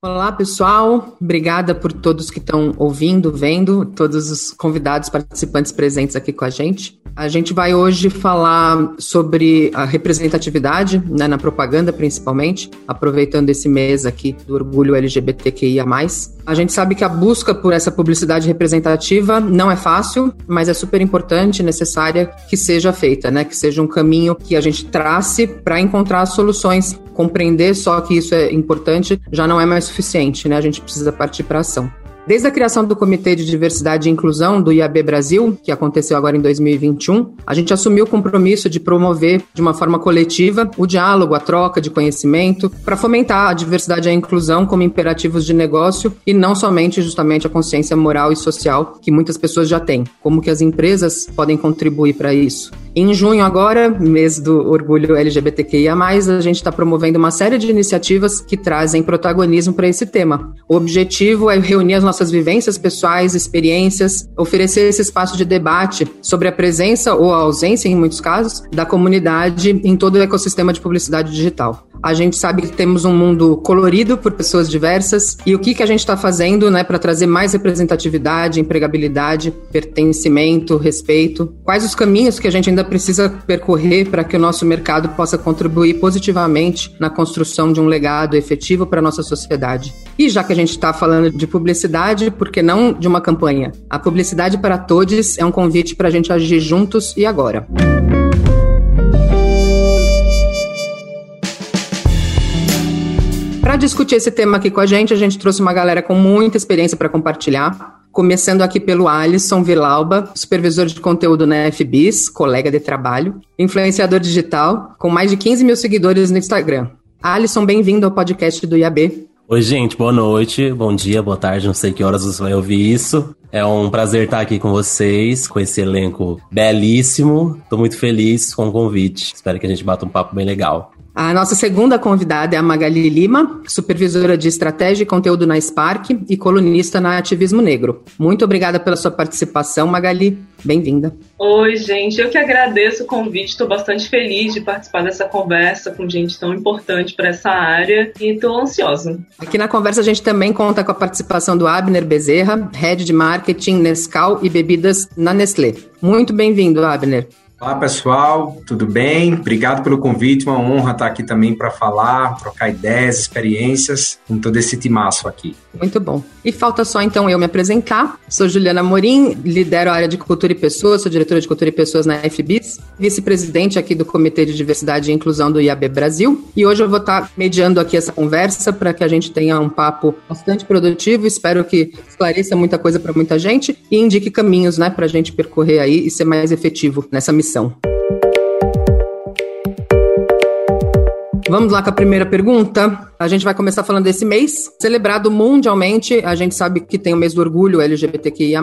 Olá, pessoal. Obrigada por todos que estão ouvindo, vendo, todos os convidados participantes presentes aqui com a gente. A gente vai hoje falar sobre a representatividade, né, na propaganda principalmente, aproveitando esse mês aqui do orgulho LGBTQIA+. A gente sabe que a busca por essa publicidade representativa não é fácil, mas é super importante e necessária que seja feita, né? Que seja um caminho que a gente trace para encontrar soluções. Compreender só que isso é importante já não é mais suficiente, né? A gente precisa partir para ação. Desde a criação do Comitê de Diversidade e Inclusão do IAB Brasil, que aconteceu agora em 2021, a gente assumiu o compromisso de promover de uma forma coletiva o diálogo, a troca de conhecimento, para fomentar a diversidade e a inclusão como imperativos de negócio e não somente justamente a consciência moral e social que muitas pessoas já têm. Como que as empresas podem contribuir para isso? Em junho agora, mês do orgulho LGBTQIA+, a gente está promovendo uma série de iniciativas que trazem protagonismo para esse tema. O objetivo é reunir as nossas vivências pessoais, experiências, oferecer esse espaço de debate sobre a presença ou a ausência, em muitos casos, da comunidade em todo o ecossistema de publicidade digital. A gente sabe que temos um mundo colorido por pessoas diversas e o que, que a gente está fazendo né, para trazer mais representatividade, empregabilidade, pertencimento, respeito. Quais os caminhos que a gente ainda precisa percorrer para que o nosso mercado possa contribuir positivamente na construção de um legado efetivo para a nossa sociedade. E já que a gente está falando de publicidade, por que não de uma campanha? A publicidade para todos é um convite para a gente agir juntos e agora. Para discutir esse tema aqui com a gente, a gente trouxe uma galera com muita experiência para compartilhar. Começando aqui pelo Alisson Vilauba, supervisor de conteúdo na FBIS, colega de trabalho, influenciador digital, com mais de 15 mil seguidores no Instagram. Alisson, bem-vindo ao podcast do IAB. Oi, gente, boa noite, bom dia, boa tarde, não sei que horas você vai ouvir isso. É um prazer estar aqui com vocês, com esse elenco belíssimo. Estou muito feliz com o convite. Espero que a gente bata um papo bem legal. A nossa segunda convidada é a Magali Lima, supervisora de estratégia e conteúdo na Spark e colunista na Ativismo Negro. Muito obrigada pela sua participação, Magali. Bem-vinda. Oi, gente. Eu que agradeço o convite. Estou bastante feliz de participar dessa conversa com gente tão importante para essa área e estou ansiosa. Aqui na conversa a gente também conta com a participação do Abner Bezerra, Head de Marketing Nescau e Bebidas na Nestlé. Muito bem-vindo, Abner. Olá pessoal, tudo bem? Obrigado pelo convite, uma honra estar aqui também para falar, trocar ideias, experiências com todo esse timaço aqui. Muito bom. E falta só então eu me apresentar. Sou Juliana Morim, lidero a área de Cultura e Pessoas, sou diretora de Cultura e Pessoas na FBIS, vice-presidente aqui do Comitê de Diversidade e Inclusão do IAB Brasil. E hoje eu vou estar mediando aqui essa conversa para que a gente tenha um papo bastante produtivo. Espero que esclareça muita coisa para muita gente e indique caminhos né, para a gente percorrer aí e ser mais efetivo nessa missão missão. Vamos lá com a primeira pergunta. A gente vai começar falando desse mês, celebrado mundialmente. A gente sabe que tem o mês do orgulho LGBTQIA,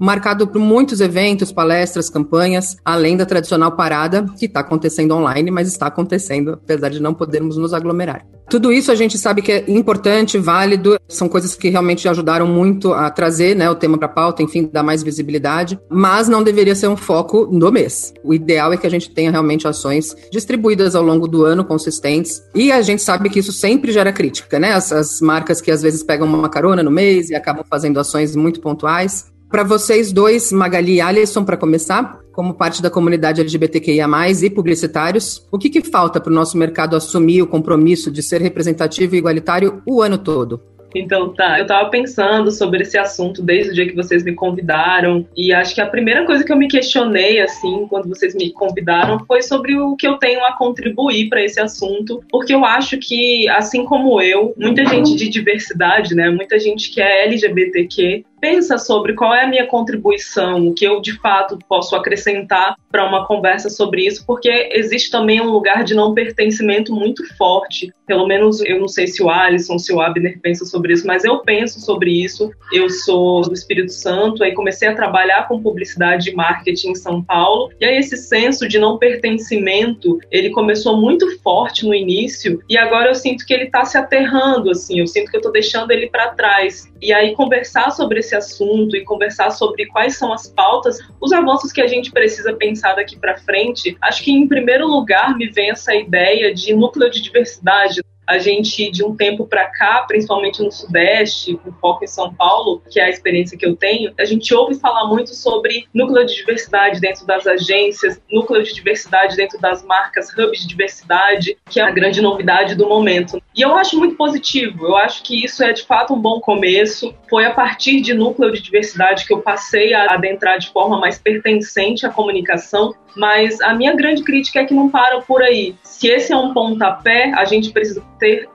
marcado por muitos eventos, palestras, campanhas, além da tradicional parada, que está acontecendo online, mas está acontecendo, apesar de não podermos nos aglomerar. Tudo isso a gente sabe que é importante, válido, são coisas que realmente ajudaram muito a trazer né, o tema para a pauta, enfim, dar mais visibilidade, mas não deveria ser um foco do mês. O ideal é que a gente tenha realmente ações distribuídas ao longo do ano, consistentes, e a gente sabe que isso sempre gera crítica, né? As, as marcas que às vezes pegam uma carona no mês e acabam fazendo ações muito pontuais. Para vocês dois, Magali e Alisson, para começar, como parte da comunidade LGBTQIA+, e publicitários, o que, que falta para o nosso mercado assumir o compromisso de ser representativo e igualitário o ano todo? Então tá, eu tava pensando sobre esse assunto desde o dia que vocês me convidaram e acho que a primeira coisa que eu me questionei assim quando vocês me convidaram foi sobre o que eu tenho a contribuir para esse assunto, porque eu acho que assim como eu, muita gente de diversidade, né, muita gente que é LGBTQ pensa sobre qual é a minha contribuição, o que eu de fato posso acrescentar para uma conversa sobre isso, porque existe também um lugar de não pertencimento muito forte. Pelo menos eu não sei se o Alisson, se o Abner pensa sobre isso, mas eu penso sobre isso. Eu sou do Espírito Santo, aí comecei a trabalhar com publicidade e marketing em São Paulo, e aí esse senso de não pertencimento, ele começou muito forte no início, e agora eu sinto que ele está se aterrando, assim, eu sinto que eu estou deixando ele para trás. E aí conversar sobre esse esse assunto e conversar sobre quais são as pautas, os avanços que a gente precisa pensar daqui para frente, acho que em primeiro lugar me vem essa ideia de núcleo de diversidade. A gente, de um tempo para cá, principalmente no Sudeste, com foco em São Paulo, que é a experiência que eu tenho, a gente ouve falar muito sobre núcleo de diversidade dentro das agências, núcleo de diversidade dentro das marcas, hubs de diversidade, que é a grande novidade do momento. E eu acho muito positivo, eu acho que isso é de fato um bom começo. Foi a partir de núcleo de diversidade que eu passei a adentrar de forma mais pertencente à comunicação, mas a minha grande crítica é que não para por aí. Se esse é um pontapé, a gente precisa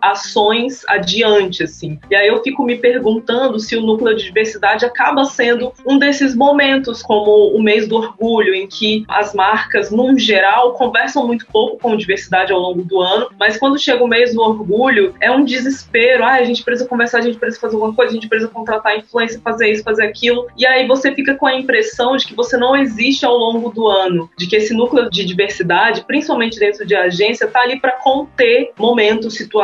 ações adiante, assim. E aí eu fico me perguntando se o núcleo de diversidade acaba sendo um desses momentos, como o mês do orgulho, em que as marcas, num geral, conversam muito pouco com diversidade ao longo do ano, mas quando chega o mês do orgulho, é um desespero. Ah, a gente precisa conversar, a gente precisa fazer alguma coisa, a gente precisa contratar influência, fazer isso, fazer aquilo. E aí você fica com a impressão de que você não existe ao longo do ano, de que esse núcleo de diversidade, principalmente dentro de agência, está ali para conter momentos, situações.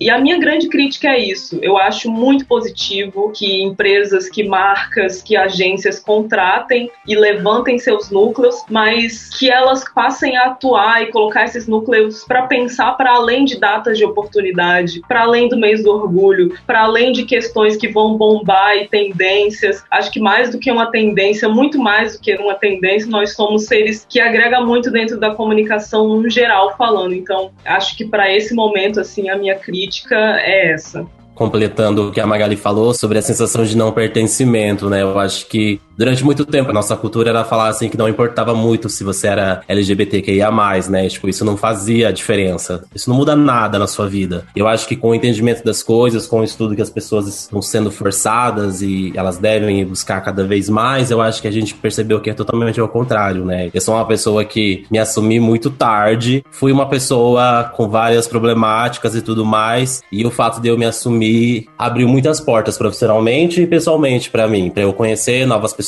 E a minha grande crítica é isso. Eu acho muito positivo que empresas, que marcas, que agências contratem e levantem seus núcleos, mas que elas passem a atuar e colocar esses núcleos para pensar para além de datas de oportunidade, para além do mês do orgulho, para além de questões que vão bombar e tendências. Acho que mais do que uma tendência, muito mais do que uma tendência, nós somos seres que agrega muito dentro da comunicação no geral falando. Então, acho que para esse momento assim a minha crítica é essa completando o que a Magali falou sobre a sensação de não pertencimento, né? Eu acho que durante muito tempo a nossa cultura era falar assim que não importava muito se você era LGBTQIA+, né? Tipo, isso não fazia diferença. Isso não muda nada na sua vida. Eu acho que com o entendimento das coisas, com o estudo que as pessoas estão sendo forçadas e elas devem buscar cada vez mais, eu acho que a gente percebeu que é totalmente ao contrário, né? Eu sou uma pessoa que me assumi muito tarde, fui uma pessoa com várias problemáticas e tudo mais, e o fato de eu me assumir abriu muitas portas profissionalmente e pessoalmente para mim, para eu conhecer novas pessoas,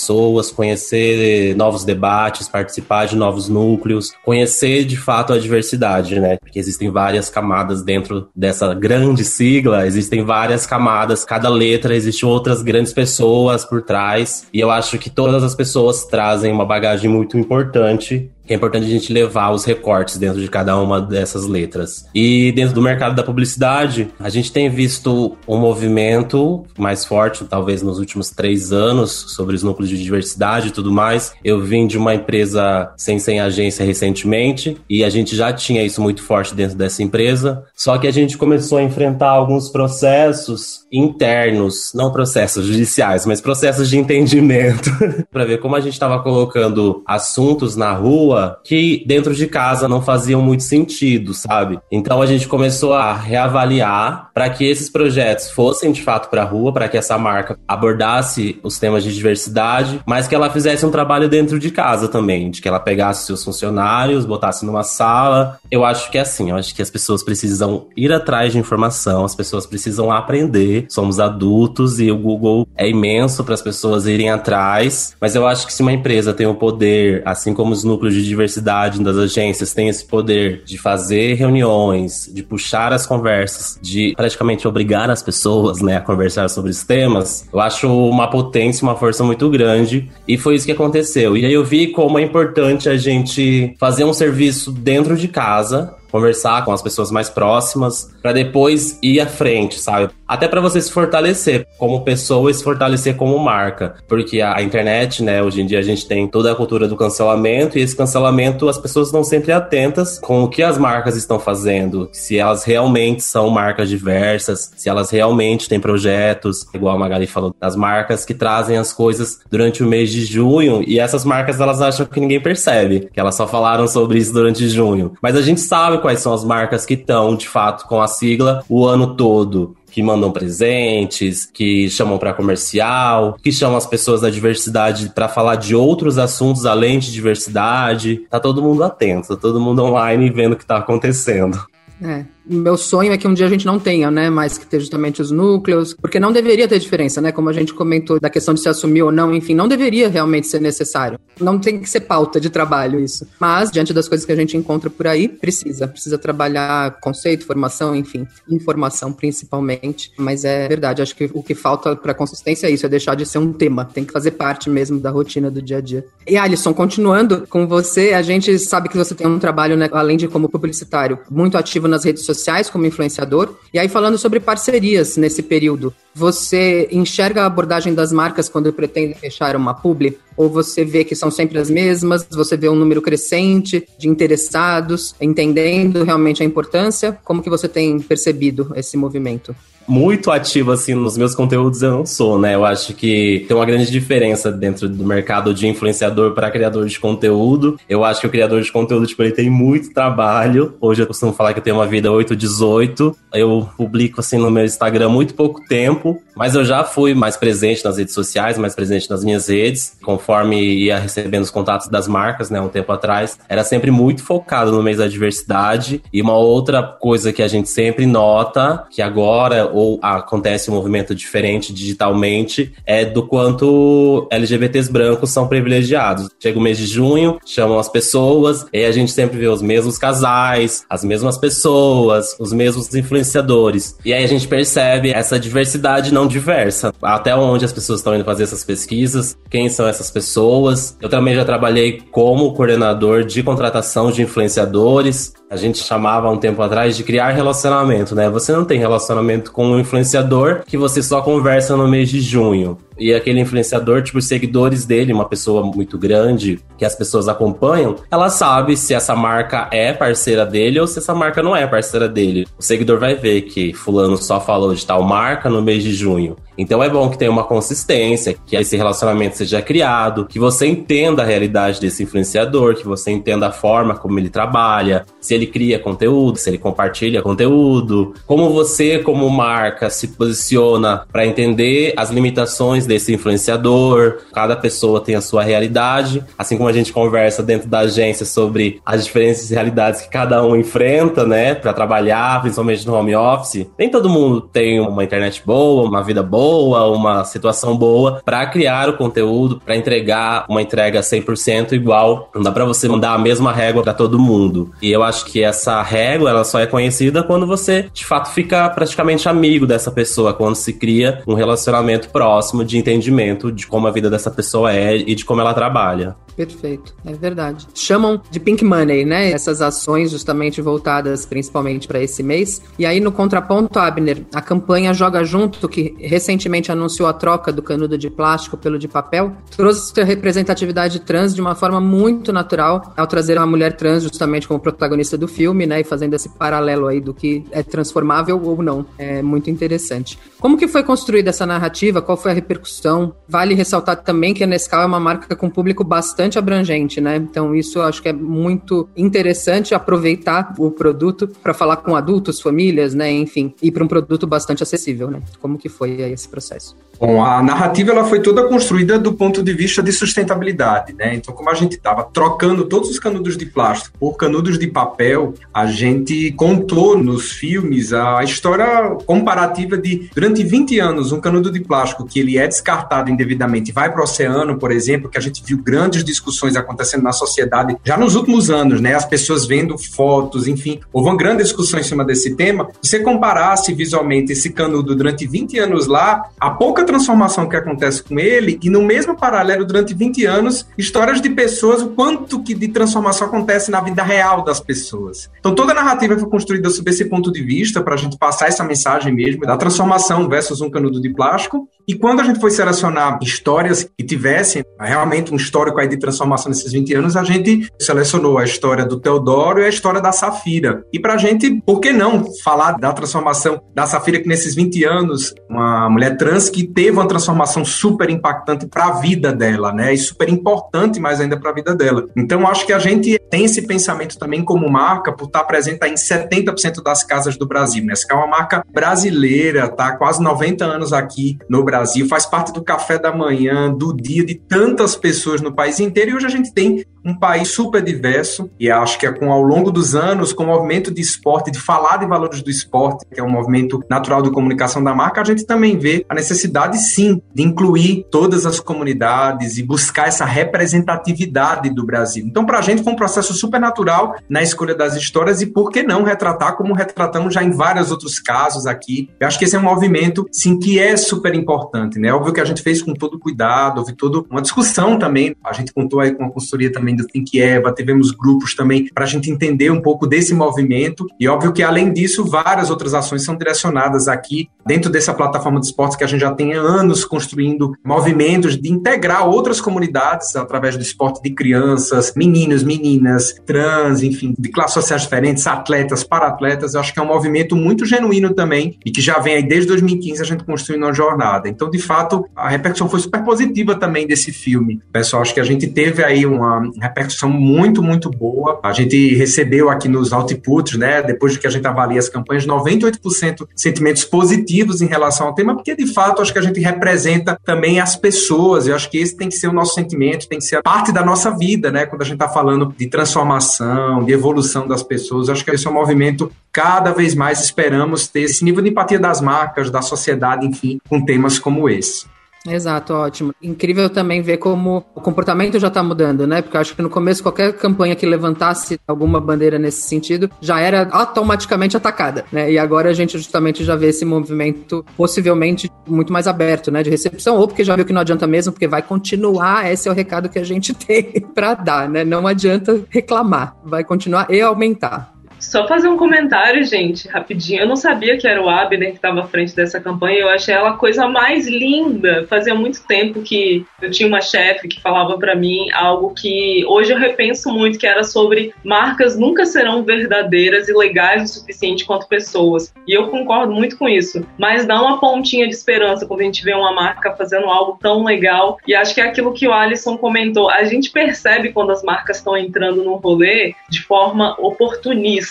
conhecer novos debates, participar de novos núcleos, conhecer de fato a diversidade, né? Porque existem várias camadas dentro dessa grande sigla, existem várias camadas, cada letra existe outras grandes pessoas por trás, e eu acho que todas as pessoas trazem uma bagagem muito importante é importante a gente levar os recortes dentro de cada uma dessas letras. E dentro do mercado da publicidade, a gente tem visto um movimento mais forte, talvez nos últimos três anos, sobre os núcleos de diversidade e tudo mais. Eu vim de uma empresa sem sem agência recentemente e a gente já tinha isso muito forte dentro dessa empresa. Só que a gente começou a enfrentar alguns processos internos, não processos judiciais, mas processos de entendimento, para ver como a gente estava colocando assuntos na rua rua que dentro de casa não faziam muito sentido, sabe? Então a gente começou a reavaliar para que esses projetos fossem de fato para a rua, para que essa marca abordasse os temas de diversidade, mas que ela fizesse um trabalho dentro de casa também, de que ela pegasse seus funcionários, botasse numa sala. Eu acho que é assim, eu acho que as pessoas precisam ir atrás de informação, as pessoas precisam aprender. Somos adultos e o Google é imenso para as pessoas irem atrás, mas eu acho que se uma empresa tem o poder, assim como os núcleos de diversidade das agências têm esse poder de fazer reuniões, de puxar as conversas, de praticamente obrigar as pessoas né, a conversar sobre os temas, eu acho uma potência, uma força muito grande. E foi isso que aconteceu. E aí eu vi como é importante a gente fazer um serviço dentro de casa, conversar com as pessoas mais próximas, para depois ir à frente, sabe? Até para você se fortalecer como pessoa e se fortalecer como marca, porque a, internet, né, hoje em dia a gente tem toda a cultura do cancelamento e esse cancelamento as pessoas estão sempre atentas com o que as marcas estão fazendo, se elas realmente são marcas diversas, se elas realmente têm projetos, igual a Magali falou, das marcas que trazem as coisas durante o mês de junho e essas marcas elas acham que ninguém percebe, que elas só falaram sobre isso durante junho. Mas a gente sabe quais são as marcas que estão de fato com a sigla o ano todo que mandam presentes, que chamam para comercial, que chamam as pessoas da diversidade para falar de outros assuntos além de diversidade. Tá todo mundo atento, tá todo mundo online vendo o que tá acontecendo. É meu sonho é que um dia a gente não tenha, né, mais que ter justamente os núcleos, porque não deveria ter diferença, né, como a gente comentou da questão de se assumir ou não, enfim, não deveria realmente ser necessário. Não tem que ser pauta de trabalho isso. Mas, diante das coisas que a gente encontra por aí, precisa. Precisa trabalhar conceito, formação, enfim, informação principalmente. Mas é verdade, acho que o que falta para consistência é isso, é deixar de ser um tema. Tem que fazer parte mesmo da rotina do dia a dia. E Alisson, continuando com você, a gente sabe que você tem um trabalho, né, além de como publicitário, muito ativo nas redes sociais sociais como influenciador. E aí, falando sobre parcerias nesse período, você enxerga a abordagem das marcas quando pretendem fechar uma publi? Ou você vê que são sempre as mesmas? Você vê um número crescente de interessados, entendendo realmente a importância? Como que você tem percebido esse movimento? Muito ativo assim nos meus conteúdos eu não sou, né? Eu acho que tem uma grande diferença dentro do mercado de influenciador para criador de conteúdo. Eu acho que o criador de conteúdo, tipo, ele tem muito trabalho. Hoje eu costumo falar que eu tenho uma vida 8-18. Eu publico assim no meu Instagram muito pouco tempo, mas eu já fui mais presente nas redes sociais, mais presente nas minhas redes, conforme ia recebendo os contatos das marcas, né, um tempo atrás. Era sempre muito focado no mês da diversidade. E uma outra coisa que a gente sempre nota, que agora ou acontece um movimento diferente digitalmente, é do quanto LGBTs brancos são privilegiados. Chega o mês de junho, chamam as pessoas, e a gente sempre vê os mesmos casais, as mesmas pessoas, os mesmos influenciadores. E aí a gente percebe essa diversidade não diversa. Até onde as pessoas estão indo fazer essas pesquisas, quem são essas pessoas. Eu também já trabalhei como coordenador de contratação de influenciadores. A gente chamava um tempo atrás de criar relacionamento, né? Você não tem relacionamento com um influenciador que você só conversa no mês de junho. E aquele influenciador, tipo, os seguidores dele, uma pessoa muito grande, que as pessoas acompanham, ela sabe se essa marca é parceira dele ou se essa marca não é parceira dele. O seguidor vai ver que fulano só falou de tal marca no mês de junho. Então é bom que tenha uma consistência, que esse relacionamento seja criado, que você entenda a realidade desse influenciador, que você entenda a forma como ele trabalha, se ele cria conteúdo, se ele compartilha conteúdo, como você como marca se posiciona para entender as limitações desse influenciador. Cada pessoa tem a sua realidade, assim como a gente conversa dentro da agência sobre as diferentes realidades que cada um enfrenta, né, para trabalhar, principalmente no home office. Nem todo mundo tem uma internet boa, uma vida boa, uma situação boa para criar o conteúdo, para entregar uma entrega 100% igual. Não dá para você mandar a mesma régua para todo mundo. E eu acho que essa régua, ela só é conhecida quando você, de fato, fica praticamente amigo dessa pessoa, quando se cria um relacionamento próximo de entendimento de como a vida dessa pessoa é e de como ela trabalha. Perfeito, é verdade. Chamam de pink money, né? Essas ações justamente voltadas principalmente para esse mês. E aí no contraponto, Abner, a campanha Joga Junto, que recentemente anunciou a troca do canudo de plástico pelo de papel, trouxe a representatividade trans de uma forma muito natural ao trazer uma mulher trans justamente como protagonista do filme, né? E fazendo esse paralelo aí do que é transformável ou não. É muito interessante. Como que foi construída essa narrativa? Qual foi a repercussão? Vale ressaltar também que a Nescau é uma marca com público bastante abrangente, né? Então isso eu acho que é muito interessante aproveitar o produto para falar com adultos, famílias, né? Enfim, e para um produto bastante acessível, né? Como que foi processo? Bom, a narrativa ela foi toda construída do ponto de vista de sustentabilidade, né? Então, como a gente estava trocando todos os canudos de plástico por canudos de papel, a gente contou nos filmes a história comparativa de durante 20 anos um canudo de plástico que ele é descartado indevidamente vai para o oceano, por exemplo, que a gente viu grandes discussões acontecendo na sociedade já nos últimos anos, né? As pessoas vendo fotos, enfim, houve uma grande discussão em cima desse tema. Se você comparasse visualmente esse canudo durante 20 anos lá, a pouca transformação que acontece com ele e no mesmo paralelo durante 20 anos, histórias de pessoas, o quanto que de transformação acontece na vida real das pessoas. Então toda a narrativa foi construída sob esse ponto de vista para a gente passar essa mensagem mesmo da transformação versus um canudo de plástico. E quando a gente foi selecionar histórias que tivessem realmente um histórico aí de transformação nesses 20 anos, a gente selecionou a história do Teodoro e a história da Safira. E para a gente, por que não falar da transformação da Safira que nesses 20 anos, uma mulher trans que teve uma transformação super impactante para a vida dela, né? E super importante mais ainda para a vida dela. Então, acho que a gente tem esse pensamento também como marca por estar presente em 70% das casas do Brasil, né? Essa é uma marca brasileira, tá quase 90 anos aqui no Brasil, faz parte do café da manhã, do dia de tantas pessoas no país inteiro e hoje a gente tem um país super diverso e acho que é com ao longo dos anos, com o movimento de esporte, de falar de valores do esporte, que é um movimento natural de comunicação da marca, a gente também vê a necessidade sim de incluir todas as comunidades e buscar essa representatividade do Brasil. Então, para a gente foi um processo super natural na escolha das histórias e por que não retratar como retratamos já em vários outros casos aqui. Eu acho que esse é um movimento, sim, que é super importante, né? Óbvio que a gente fez com todo cuidado, houve toda uma discussão também. A gente contou aí com a consultoria também Do Think Eva, tivemos grupos também para a gente entender um pouco desse movimento. E óbvio que, além disso, várias outras ações são direcionadas aqui dentro dessa plataforma de esportes que a gente já tem anos construindo movimentos de integrar outras comunidades através do esporte de crianças, meninos, meninas, trans, enfim, de classes sociais diferentes, atletas, para-atletas. Eu acho que é um movimento muito genuíno também e que já vem aí desde 2015 a gente construindo uma jornada. Então, de fato, a repercussão foi super positiva também desse filme. Pessoal, acho que a gente teve aí uma repercussão muito, muito boa. A gente recebeu aqui nos outputs, né, depois de que a gente avalia as campanhas, 98% sentimentos positivos em relação ao tema, porque de fato acho que a gente representa também as pessoas. Eu acho que esse tem que ser o nosso sentimento, tem que ser parte da nossa vida, né, quando a gente está falando de transformação, de evolução das pessoas. Acho que esse é um movimento cada vez mais esperamos ter esse nível de empatia das marcas, da sociedade, enfim, com temas como esse. Exato, ótimo. Incrível também ver como o comportamento já está mudando, né? Porque eu acho que no começo qualquer campanha que levantasse alguma bandeira nesse sentido já era automaticamente atacada, né? E agora a gente justamente já vê esse movimento possivelmente muito mais aberto, né? De recepção, ou porque já viu que não adianta mesmo, porque vai continuar. Esse é o recado que a gente tem para dar, né? Não adianta reclamar, vai continuar e aumentar. Só fazer um comentário, gente, rapidinho. Eu não sabia que era o Abner que estava à frente dessa campanha. Eu achei ela a coisa mais linda. Fazia muito tempo que eu tinha uma chefe que falava para mim algo que hoje eu repenso muito, que era sobre marcas nunca serão verdadeiras e legais o suficiente quanto pessoas. E eu concordo muito com isso. Mas dá uma pontinha de esperança quando a gente vê uma marca fazendo algo tão legal. E acho que é aquilo que o Alisson comentou. A gente percebe quando as marcas estão entrando no rolê de forma oportunista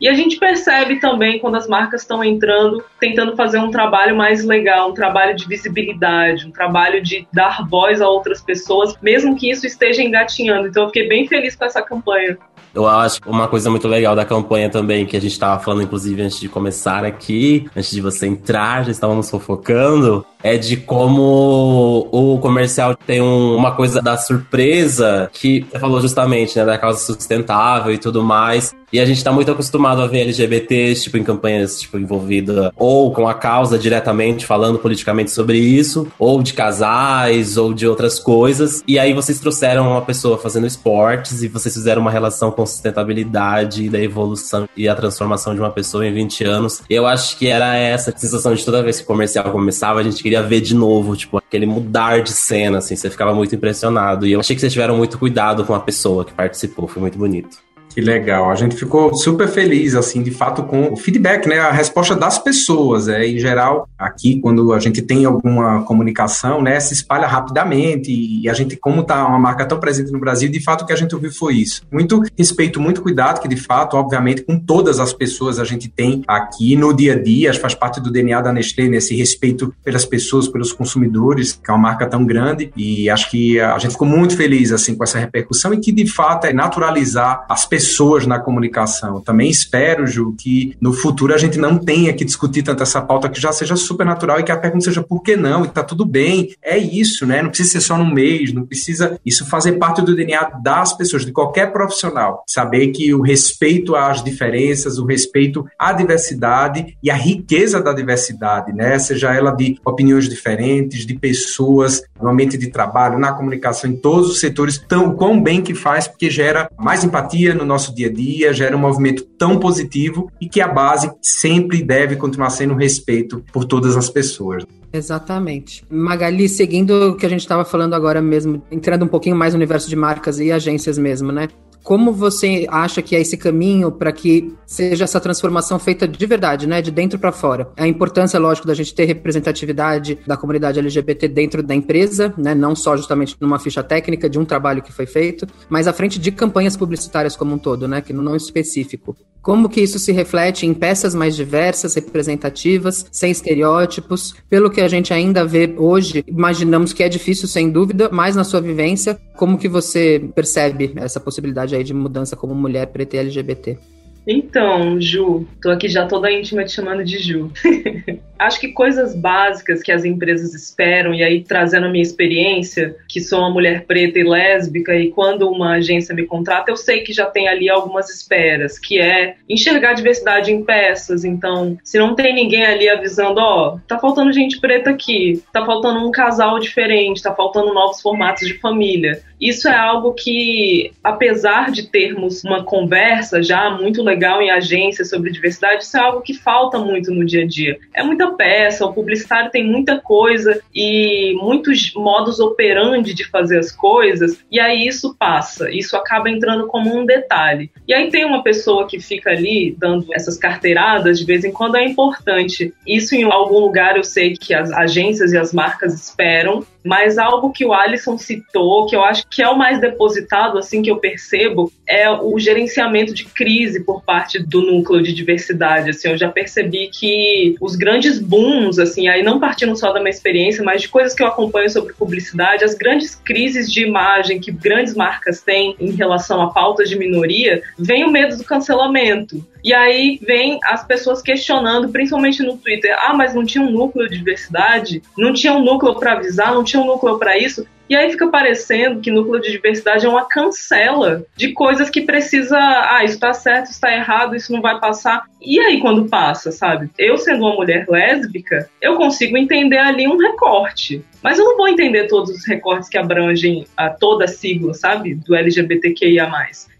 E a gente percebe também quando as marcas estão entrando, tentando fazer um trabalho mais legal, um trabalho de visibilidade, um trabalho de dar voz a outras pessoas, mesmo que isso esteja engatinhando. Então eu fiquei bem feliz com essa campanha. Eu acho uma coisa muito legal da campanha também, que a gente estava falando, inclusive, antes de começar aqui, antes de você entrar, já estávamos fofocando, é de como o comercial tem um, uma coisa da surpresa, que você falou justamente, né, da causa sustentável e tudo mais. E a gente tá muito acostumado a ver LGBTs, tipo, em campanhas, tipo, envolvida ou com a causa diretamente, falando politicamente sobre isso, ou de casais, ou de outras coisas. E aí vocês trouxeram uma pessoa fazendo esportes e vocês fizeram uma relação com sustentabilidade da evolução e a transformação de uma pessoa em 20 anos. Eu acho que era essa sensação de toda vez que o comercial começava, a gente queria ver de novo, tipo, aquele mudar de cena, assim, você ficava muito impressionado. E eu achei que vocês tiveram muito cuidado com a pessoa que participou, foi muito bonito. Que legal. A gente ficou super feliz, assim, de fato, com o feedback, né? A resposta das pessoas. É, em geral, aqui, quando a gente tem alguma comunicação, né, se espalha rapidamente. E a gente, como tá uma marca tão presente no Brasil, de fato, o que a gente ouviu foi isso. Muito respeito, muito cuidado, que de fato, obviamente, com todas as pessoas a gente tem aqui no dia a dia, faz parte do DNA da Nestlé, nesse respeito pelas pessoas, pelos consumidores, que é uma marca tão grande. E acho que a gente ficou muito feliz, assim, com essa repercussão e que, de fato, é naturalizar as pessoas pessoas na comunicação. Também espero, Ju, que no futuro a gente não tenha que discutir tanto essa pauta que já seja super natural e que a pergunta seja por que não? E tá tudo bem. É isso, né? Não precisa ser só no mês, não precisa isso fazer parte do DNA das pessoas, de qualquer profissional. Saber que o respeito às diferenças, o respeito à diversidade e à riqueza da diversidade, né? Seja ela de opiniões diferentes, de pessoas, no ambiente de trabalho, na comunicação, em todos os setores, tão quão bem que faz, porque gera mais empatia no nosso dia a dia, gera um movimento tão positivo e que a base sempre deve continuar sendo respeito por todas as pessoas. Exatamente. Magali, seguindo o que a gente estava falando agora mesmo, entrando um pouquinho mais no universo de marcas e agências mesmo, né? Como você acha que é esse caminho para que seja essa transformação feita de verdade, né, de dentro para fora? A importância, lógico, da gente ter representatividade da comunidade LGBT dentro da empresa, né, não só justamente numa ficha técnica de um trabalho que foi feito, mas à frente de campanhas publicitárias como um todo, né, que não específico. Como que isso se reflete em peças mais diversas, representativas, sem estereótipos? Pelo que a gente ainda vê hoje, imaginamos que é difícil, sem dúvida, mas na sua vivência, como que você percebe essa possibilidade aí de mudança como mulher preta e LGBT? Então, Ju, tô aqui já toda íntima te chamando de Ju. Acho que coisas básicas que as empresas esperam, e aí trazendo a minha experiência, que sou uma mulher preta e lésbica, e quando uma agência me contrata, eu sei que já tem ali algumas esperas, que é enxergar diversidade em peças. Então, se não tem ninguém ali avisando, ó, oh, tá faltando gente preta aqui, tá faltando um casal diferente, tá faltando novos formatos de família. Isso é algo que, apesar de termos uma conversa já muito legal em agências sobre diversidade, isso é algo que falta muito no dia a dia. É muita peça, o publicitário tem muita coisa e muitos modos operandi de fazer as coisas, e aí isso passa, isso acaba entrando como um detalhe. E aí tem uma pessoa que fica ali dando essas carteiradas, de vez em quando é importante. Isso em algum lugar eu sei que as agências e as marcas esperam, mas algo que o Alisson citou, que eu acho que é o mais depositado, assim, que eu percebo, é o gerenciamento de crise por parte do núcleo de diversidade, assim, eu já percebi que os grandes booms, assim, aí não partindo só da minha experiência, mas de coisas que eu acompanho sobre publicidade, as grandes crises de imagem que grandes marcas têm em relação a pautas de minoria, vem o medo do cancelamento. E aí vem as pessoas questionando, principalmente no Twitter, ah, mas não tinha um núcleo de diversidade, não tinha um núcleo para avisar, não tinha um núcleo para isso. E aí fica parecendo que núcleo de diversidade é uma cancela de coisas que precisa, ah, isso tá certo, isso tá errado, isso não vai passar. E aí quando passa, sabe? Eu sendo uma mulher lésbica, eu consigo entender ali um recorte. Mas eu não vou entender todos os recortes que abrangem a toda a sigla, sabe? Do LGBTQIA+.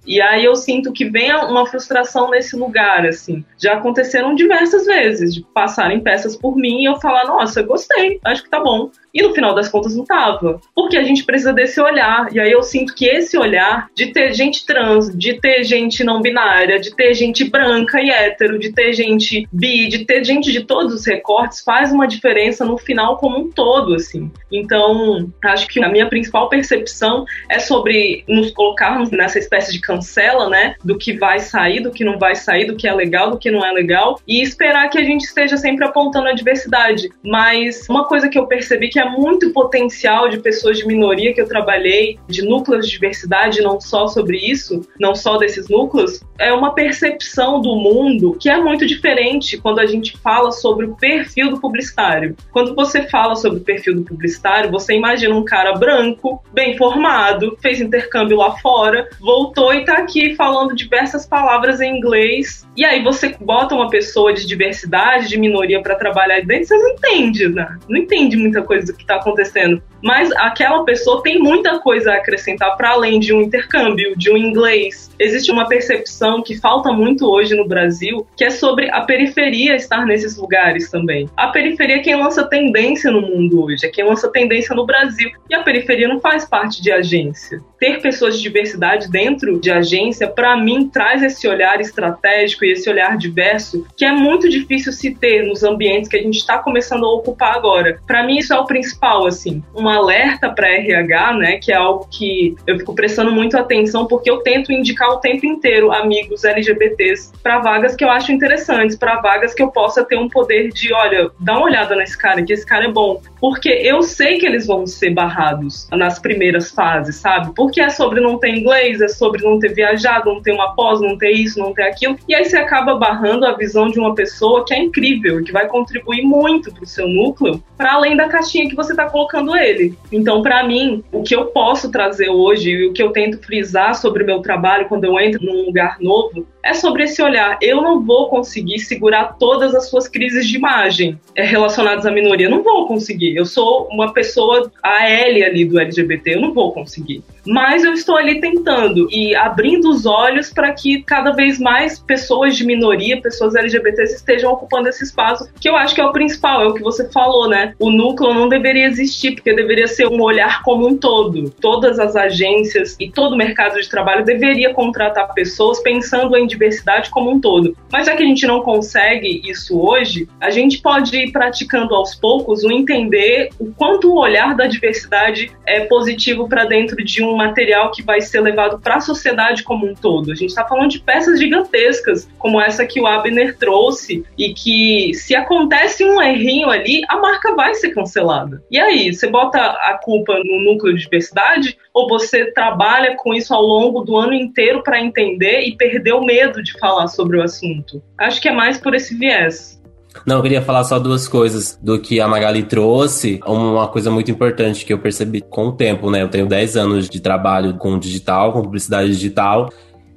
E aí eu sinto que vem uma frustração nesse lugar, assim. Já aconteceram diversas vezes de passarem peças por mim e eu falar, nossa, gostei, acho que tá bom. E no final das contas não tava. Porque a gente precisa desse olhar. E aí eu sinto que esse olhar de ter gente trans, de ter gente não binária, de ter gente branca e hétero, de ter gente bi, de ter gente de todos os recortes, faz uma diferença no final como um todo, assim. Então, acho que a minha principal percepção é sobre nos colocarmos nessa espécie de cancela, né? Do que vai sair, do que não vai sair, do que é legal, do que não é legal, e esperar que a gente esteja sempre apontando a diversidade. Mas uma coisa que eu percebi que é muito potencial de pessoas de minoria que eu trabalhei, de núcleos de diversidade, não só sobre isso, não só desses núcleos, é uma percepção do mundo que é muito diferente quando a gente fala sobre o perfil do publicitário. Quando você fala sobre o perfil do publicitário, você imagina um cara branco, bem formado, fez intercâmbio lá fora, voltou e tá aqui falando diversas palavras em inglês. E aí você bota uma pessoa de diversidade, de minoria para trabalhar dentro, você não entende, né? Não entende muita coisa do que tá acontecendo. Mas aquela pessoa tem muita coisa a acrescentar para além de um intercâmbio, de um inglês. Existe uma percepção que falta muito hoje no Brasil, que é sobre a periferia estar nesses lugares também. A periferia é quem lança tendência no mundo hoje, é quem lança tendência no Brasil. E a periferia não faz parte de agência. Ter pessoas de diversidade dentro de agência, para mim, traz esse olhar estratégico e esse olhar diverso que é muito difícil se ter nos ambientes que a gente está começando a ocupar agora. Para mim, isso é o principal, assim. Um alerta para RH, né, que é algo que eu fico prestando muito atenção porque eu tento indicar o tempo inteiro amigos LGBTs para vagas que eu acho interessantes, para vagas que eu possa ter um poder de, olha, dá uma olhada nesse cara, que esse cara é bom, porque eu sei que eles vão ser barrados nas primeiras fases, sabe? Porque é sobre não ter inglês, é sobre não ter viajado, não ter uma pós, não ter isso, não ter aquilo, e aí você acaba barrando a visão de uma pessoa que é incrível, que vai contribuir muito para o seu núcleo, para além da caixinha que você está colocando ele. Então, para mim, o que eu posso trazer hoje e o que eu tento frisar sobre o meu trabalho quando eu entro num lugar novo é sobre esse olhar. Eu não vou conseguir segurar todas as suas crises de imagem é, relacionadas à minoria. Não vou conseguir. Eu sou uma pessoa AL ali do LGBT. Eu não vou conseguir. Mas eu estou ali tentando e abrindo os olhos para que cada vez mais pessoas de minoria, pessoas LGBTs estejam ocupando esse espaço, que eu acho que é o principal, é o que você falou, né? O núcleo não deveria existir, porque deveria ser um olhar como um todo. Todas as agências e todo o mercado de trabalho deveria contratar pessoas pensando em diversidade como um todo. Mas já que a gente não consegue isso hoje, a gente pode ir praticando aos poucos o entender o quanto o olhar da diversidade é positivo para dentro de um material que vai ser levado para a sociedade como um todo. A gente está falando de peças gigantescas, como essa que o Abner trouxe, e que se acontece um errinho ali, a marca vai ser cancelada. E aí, você bota a culpa no núcleo de diversidade ou você trabalha com isso ao longo do ano inteiro para entender e perder o medo de falar sobre o assunto? Acho que é mais por esse viés. Não, eu queria falar só duas coisas do que a Magali trouxe. Uma coisa muito importante que eu percebi com o tempo, né? Eu tenho 10 anos de trabalho com digital, com publicidade digital.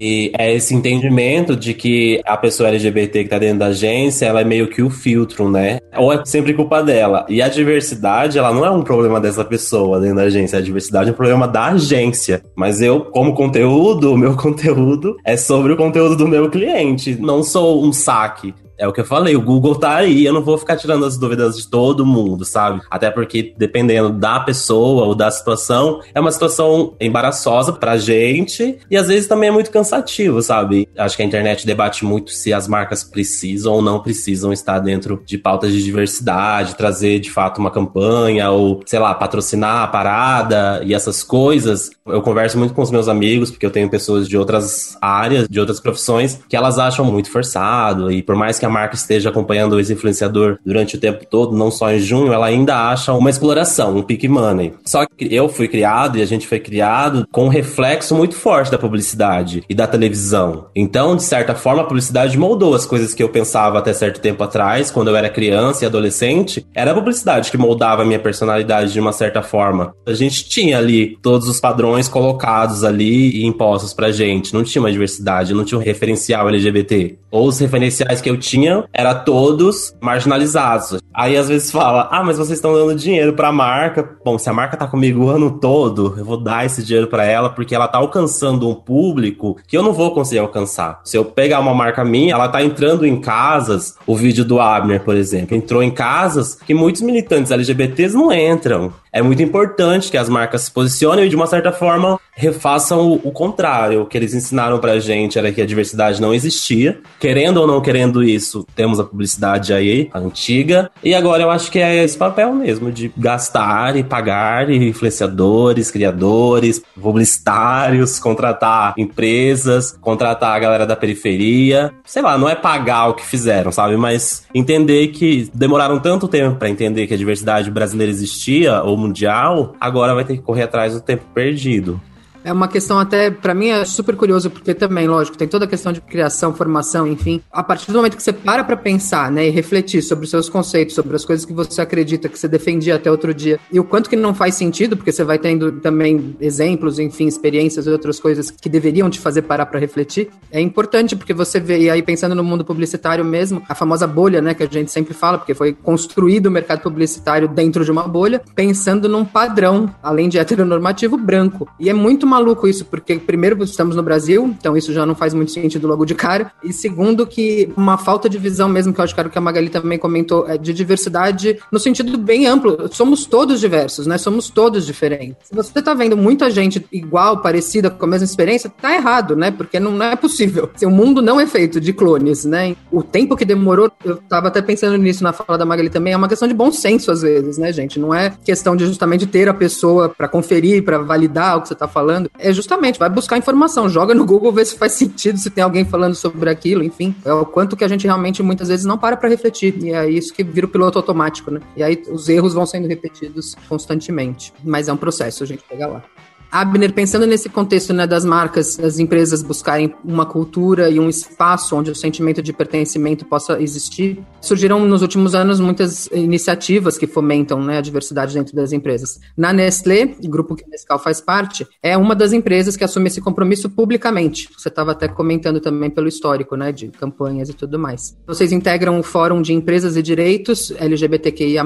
E é esse entendimento de que a pessoa LGBT que tá dentro da agência, ela é meio que o filtro, né? Ou é sempre culpa dela. E a diversidade, ela não é um problema dessa pessoa dentro da agência. A diversidade é um problema da agência. Mas eu, como conteúdo, o meu conteúdo é sobre o conteúdo do meu cliente. Não sou um saque. É o que eu falei, o Google tá aí, eu não vou ficar tirando as dúvidas de todo mundo, sabe? Até porque, dependendo da pessoa ou da situação, é uma situação embaraçosa pra gente e às vezes também é muito cansativo, sabe? Acho que a internet debate muito se as marcas precisam ou não precisam estar dentro de pautas de diversidade, trazer de fato uma campanha ou, sei lá, patrocinar a parada e essas coisas. Eu converso muito com os meus amigos, porque eu tenho pessoas de outras áreas, de outras profissões, que elas acham muito forçado e por mais que a marca esteja acompanhando esse influenciador durante o tempo todo, não só em junho, ela ainda acha uma exploração, um pick money. Só que eu fui criado e a gente foi criado com um reflexo muito forte da publicidade e da televisão. Então, de certa forma, a publicidade moldou as coisas que eu pensava até certo tempo atrás, quando eu era criança e adolescente. Era a publicidade que moldava a minha personalidade de uma certa forma. A gente tinha ali todos os padrões colocados ali e impostos pra gente. Não tinha uma diversidade, não tinha um referencial LGBT. Ou os referenciais que eu tinha tinham era todos marginalizados. Aí às vezes fala: "Ah, mas vocês estão dando dinheiro para a marca". Bom, se a marca tá comigo o ano todo, eu vou dar esse dinheiro para ela porque ela tá alcançando um público que eu não vou conseguir alcançar. Se eu pegar uma marca minha, ela tá entrando em casas, o vídeo do Abner, por exemplo, entrou em casas que muitos militantes LGBTs não entram é muito importante que as marcas se posicionem e, de uma certa forma, refaçam o, o, contrário. O que eles ensinaram pra gente era que a diversidade não existia. Querendo ou não querendo isso, temos a publicidade aí, a antiga. E agora eu acho que é esse papel mesmo, de gastar e pagar e influenciadores, criadores, publicitários, contratar empresas, contratar a galera da periferia. Sei lá, não é pagar o que fizeram, sabe? Mas entender que demoraram tanto tempo para entender que a diversidade brasileira existia, ou mundial, agora vai ter que correr atrás do tempo perdido. É uma questão até, para mim, é super curioso, porque também, lógico, tem toda a questão de criação, formação, enfim. A partir do momento que você para para pensar, né, e refletir sobre os seus conceitos, sobre as coisas que você acredita, que você defendia até outro dia, e o quanto que não faz sentido, porque você vai tendo também exemplos, enfim, experiências e outras coisas que deveriam te fazer parar para refletir, é importante, porque você vê, e aí pensando no mundo publicitário mesmo, a famosa bolha, né, que a gente sempre fala, porque foi construído o mercado publicitário dentro de uma bolha, pensando num padrão, além de heteronormativo, branco. E é muito maluco isso, porque primeiro estamos no Brasil, então isso já não faz muito sentido logo de cara. E segundo, que uma falta de visão mesmo, que eu acho que a Magali também comentou, é de diversidade no sentido bem amplo. Somos todos diversos, né? Somos todos diferentes. Se você tá vendo muita gente igual, parecida, com a mesma experiência, tá errado, né? Porque não, não é possível. O mundo não é feito de clones, né? O tempo que demorou, eu tava até pensando nisso na fala da Magali também, é uma questão de bom senso às vezes, né, gente? Não é questão de justamente ter a pessoa para conferir, para validar o que você tá falando falando, é justamente, vai buscar informação, joga no Google, vê se faz sentido, se tem alguém falando sobre aquilo, enfim. É o quanto que a gente realmente muitas vezes não para para refletir. E é isso que vira o piloto automático, né? E aí os erros vão sendo repetidos constantemente. Mas é um processo a gente pegar lá. Abner, pensando nesse contexto né, das marcas, das empresas buscarem uma cultura e um espaço onde o sentimento de pertencimento possa existir, surgiram nos últimos anos muitas iniciativas que fomentam né, a diversidade dentro das empresas. Na Nestlé, grupo que a Nescau faz parte, é uma das empresas que assume esse compromisso publicamente. Você estava até comentando também pelo histórico né, de campanhas e tudo mais. Vocês integram o Fórum de Empresas e Direitos LGBTQIA+,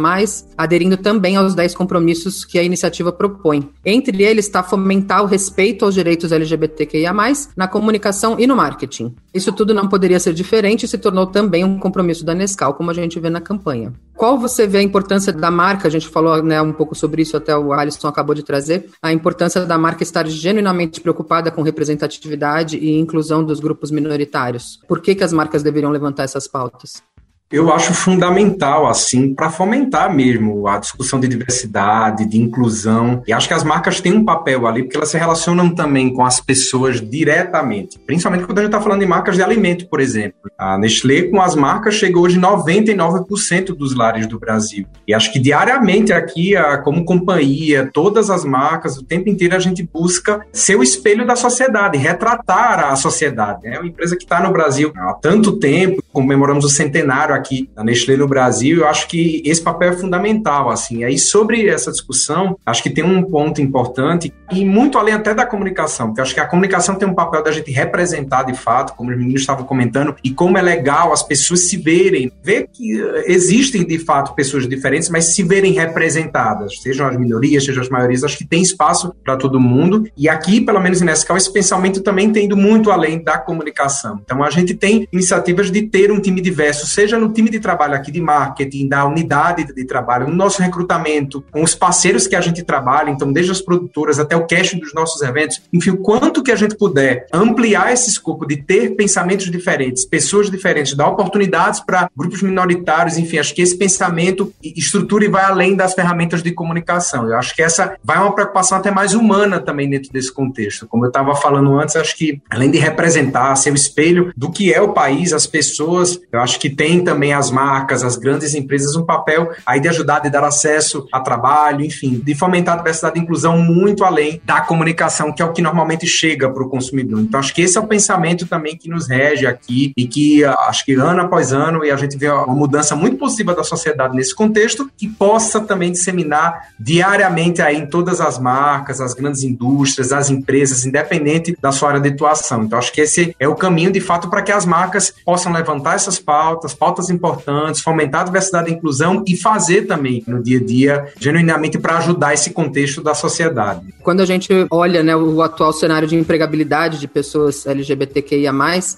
aderindo também aos 10 compromissos que a iniciativa propõe. Entre eles está fomentar o respeito aos direitos LGBTQIA+, na comunicação e no marketing. Isso tudo não poderia ser diferente e se tornou também um compromisso da Nescau, como a gente vê na campanha. Qual você vê a importância da marca? A gente falou né, um pouco sobre isso, até o Alisson acabou de trazer. A importância da marca estar genuinamente preocupada com representatividade e inclusão dos grupos minoritários. Por que, que as marcas deveriam levantar essas pautas? Eu acho fundamental, assim, para fomentar mesmo a discussão de diversidade, de inclusão. E acho que as marcas têm um papel ali, porque elas se relacionam também com as pessoas diretamente. Principalmente quando a gente está falando de marcas de alimento, por exemplo. A Nestlé, com as marcas, chegou hoje 99% dos lares do Brasil. E acho que diariamente aqui, como companhia, todas as marcas, o tempo inteiro a gente busca ser o espelho da sociedade, retratar a sociedade. É uma empresa que está no Brasil há tanto tempo, comemoramos o centenário aqui da Nestlé no Brasil, eu acho que esse papel é fundamental, assim. Aí, sobre essa discussão, acho que tem um ponto importante, e muito além até da comunicação, porque acho que a comunicação tem um papel da gente representar de fato, como os meninos estavam comentando, e como é legal as pessoas se verem, ver que eh, existem de fato pessoas diferentes, mas se verem representadas, sejam as minorias, sejam as maiorias, acho que tem espaço para todo mundo. E aqui, pelo menos em Nescau, esse pensamento também tem muito além da comunicação. Então, a gente tem iniciativas de ter um time diverso, seja no time de trabalho aqui de marketing, da unidade de trabalho, no nosso recrutamento, com os parceiros que a gente trabalha, então, desde as produtoras até o casting dos nossos eventos, enfim, o quanto que a gente puder ampliar esse escopo de ter pensamentos diferentes, pessoas diferentes, dar oportunidades para grupos minoritários, enfim, acho que esse pensamento estrutura e vai além das ferramentas de comunicação. Eu acho que essa vai uma preocupação até mais humana também dentro desse contexto. Como eu estava falando antes, acho que além de representar, ser o espelho do que é o país, as pessoas, eu acho que tem também as marcas, as grandes empresas um papel aí de ajudar, de dar acesso a trabalho, enfim, de fomentar a diversidade e inclusão muito além da comunicação, que é o que normalmente chega para o consumidor. Então, acho que esse é o pensamento também que nos rege aqui e que acho que ano após ano e a gente vê uma mudança muito positiva da sociedade nesse contexto que possa também disseminar diariamente aí em todas as marcas, as grandes indústrias, as empresas, independente da sua área de atuação. Então, acho que esse é o caminho, de fato, para que as marcas possam levantar essas pautas, pautas importantes, fomentar a diversidade e inclusão e fazer também no dia a dia, genuinamente, para ajudar esse contexto da sociedade. Quando a gente olha né, o atual cenário de empregabilidade de pessoas LGBTQIA,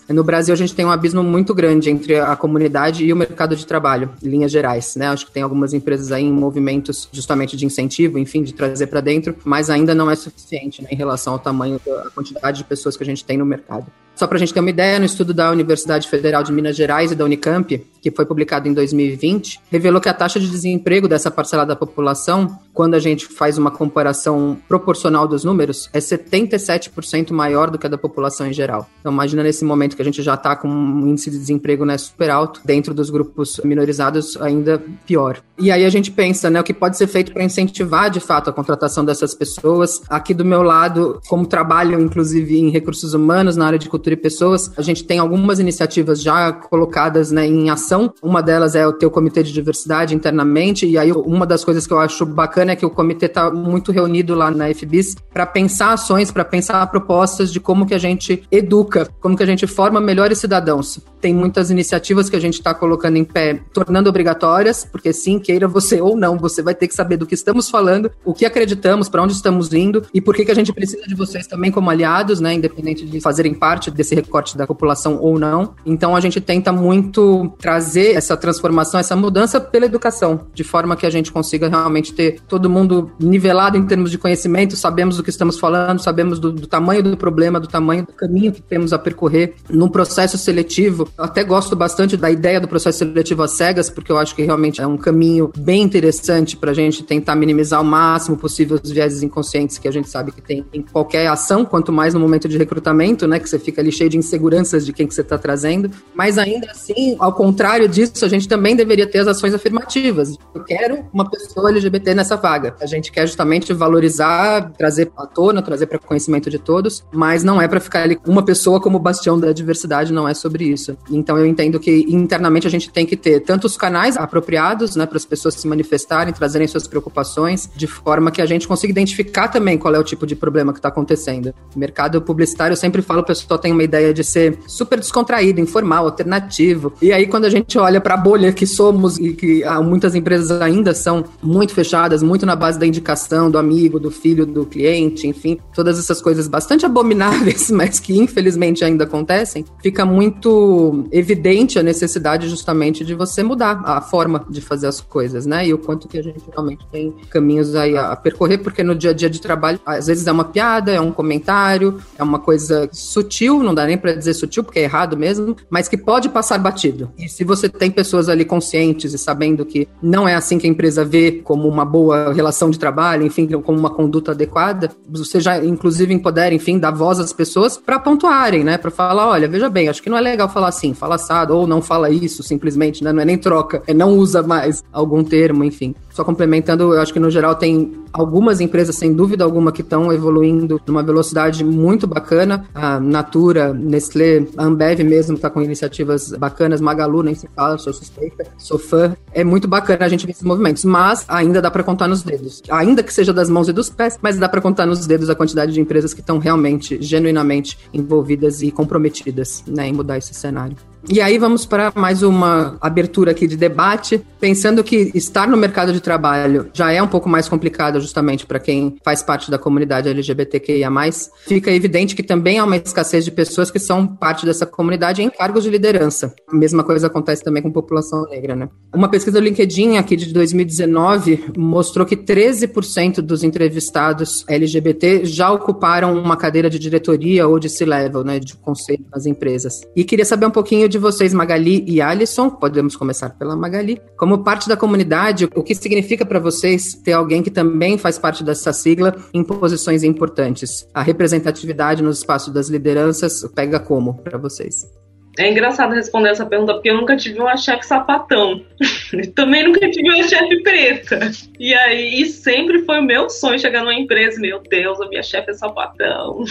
no Brasil a gente tem um abismo muito grande entre a comunidade e o mercado de trabalho, em linhas gerais. Né? Acho que tem algumas empresas aí em movimentos justamente de incentivo, enfim, de trazer para dentro, mas ainda não é suficiente né, em relação ao tamanho da quantidade de pessoas que a gente tem no mercado. Só para a gente ter uma ideia, no estudo da Universidade Federal de Minas Gerais e da Unicamp, que foi publicado em 2020, revelou que a taxa de desemprego dessa parcela da população, quando a gente faz uma comparação proporcional dos números, é 77% maior do que a da população em geral. Então, imagina nesse momento que a gente já está com um índice de desemprego né, super alto, dentro dos grupos minorizados ainda pior. E aí a gente pensa, né, o que pode ser feito para incentivar de fato a contratação dessas pessoas. Aqui do meu lado, como trabalho inclusive em recursos humanos na área de cultura e pessoas, a gente tem algumas iniciativas já colocadas né, em ação. Uma delas é o teu comitê de diversidade internamente, e aí uma das coisas que eu acho bacana é que o comitê está muito reunido lá na FBIS para pensar ações, para pensar propostas de como que a gente educa, como que a gente forma melhores cidadãos. Tem muitas iniciativas que a gente está colocando em pé, tornando obrigatórias, porque sim, queira você ou não, você vai ter que saber do que estamos falando, o que acreditamos, para onde estamos indo e por que, que a gente precisa de vocês também como aliados, né, independente de fazerem parte desse recorte da população ou não. Então a gente tenta muito trazer essa transformação, essa mudança pela educação, de forma que a gente consiga realmente ter todo mundo nivelado em termos de conhecimento, sabemos do que estamos falando, sabemos do, do tamanho do problema, do tamanho do caminho que temos a percorrer no processo seletivo. Eu até gosto bastante da ideia do processo seletivo às cegas, porque eu acho que realmente é um caminho bem interessante para a gente tentar minimizar o máximo possível os vieses inconscientes que a gente sabe que tem em qualquer ação, quanto mais no momento de recrutamento, né, que você fica ali cheio de inseguranças de quem que você está trazendo. Mas ainda assim, ao contrário disso, a gente também deveria ter as ações afirmativas. Eu quero uma pessoa LGBT nessa vaga. A gente quer justamente valorizar, trazer à tona, trazer para conhecimento de todos, mas não é para ficar ali uma pessoa como bastião da diversidade, não é sobre isso. Então eu entendo que internamente a gente tem que ter tanto os canais apropriados, né, para as pessoas se manifestarem, trazerem suas preocupações, de forma que a gente consiga identificar também qual é o tipo de problema que está acontecendo. Mercado publicitário, eu sempre falo, o pessoal tem uma ideia de ser super descontraído, informal, alternativo. E aí, quando a gente olha para a bolha que somos e que ah, muitas empresas ainda são muito fechadas, muito na base da indicação do amigo, do filho, do cliente, enfim, todas essas coisas bastante abomináveis, mas que infelizmente ainda acontecem, fica muito evidente a necessidade justamente de você mudar a forma de fazer as coisas, né? E o quanto que a gente realmente tem caminhos aí a percorrer, porque no dia a dia de trabalho, às vezes é uma piada, é um comentário, é uma coisa sutil, não dá nem para dizer sutil, porque é errado mesmo, mas que pode passar batido. E se você tem pessoas ali conscientes e sabendo que não é assim que a empresa vê como uma boa relação de trabalho, enfim, como uma conduta adequada, você já inclusive empodera, enfim, dar voz às pessoas para pontuarem, né? Para falar, olha, veja bem, acho que não é legal falar assim, fala assado, ou não fala isso, simplesmente, né? Não é nem troca, é não usa mais algum termo, enfim Só complementando, eu acho que no geral tem algumas empresas, sem dúvida alguma, que estão evoluindo numa velocidade muito bacana. A Natura, Nestlé, a Ambev mesmo está com iniciativas bacanas, Magalu, nem se fala, sou suspeita, sou fã. É muito bacana a gente ver esses movimentos, mas ainda dá para contar nos dedos. Ainda que seja das mãos e dos pés, mas dá para contar nos dedos a quantidade de empresas que estão realmente, genuinamente envolvidas e comprometidas né, em mudar esse cenário. E aí vamos para mais uma abertura aqui de debate, pensando que estar no mercado de trabalho já é um pouco mais complicado justamente para quem faz parte da comunidade LGBTQIA+, fica evidente que também há uma escassez de pessoas que são parte dessa comunidade em cargos de liderança. A mesma coisa acontece também com a população negra, né? Uma pesquisa do LinkedIn aqui de 2019 mostrou que 13% dos entrevistados LGBT já ocuparam uma cadeira de diretoria ou de C-level, né, de conselho nas empresas. E queria saber um pouquinho de de vocês, Magali e Alisson, podemos começar pela Magali. Como parte da comunidade, o que significa para vocês ter alguém que também faz parte dessa sigla em posições importantes? A representatividade nos espaços das lideranças pega como para vocês? É engraçado responder essa pergunta porque eu nunca tive uma chefe sapatão. Também nunca tive uma chefe preta. E aí, e sempre foi o meu sonho chegar numa empresa. Meu Deus, a minha chefe é sapatão.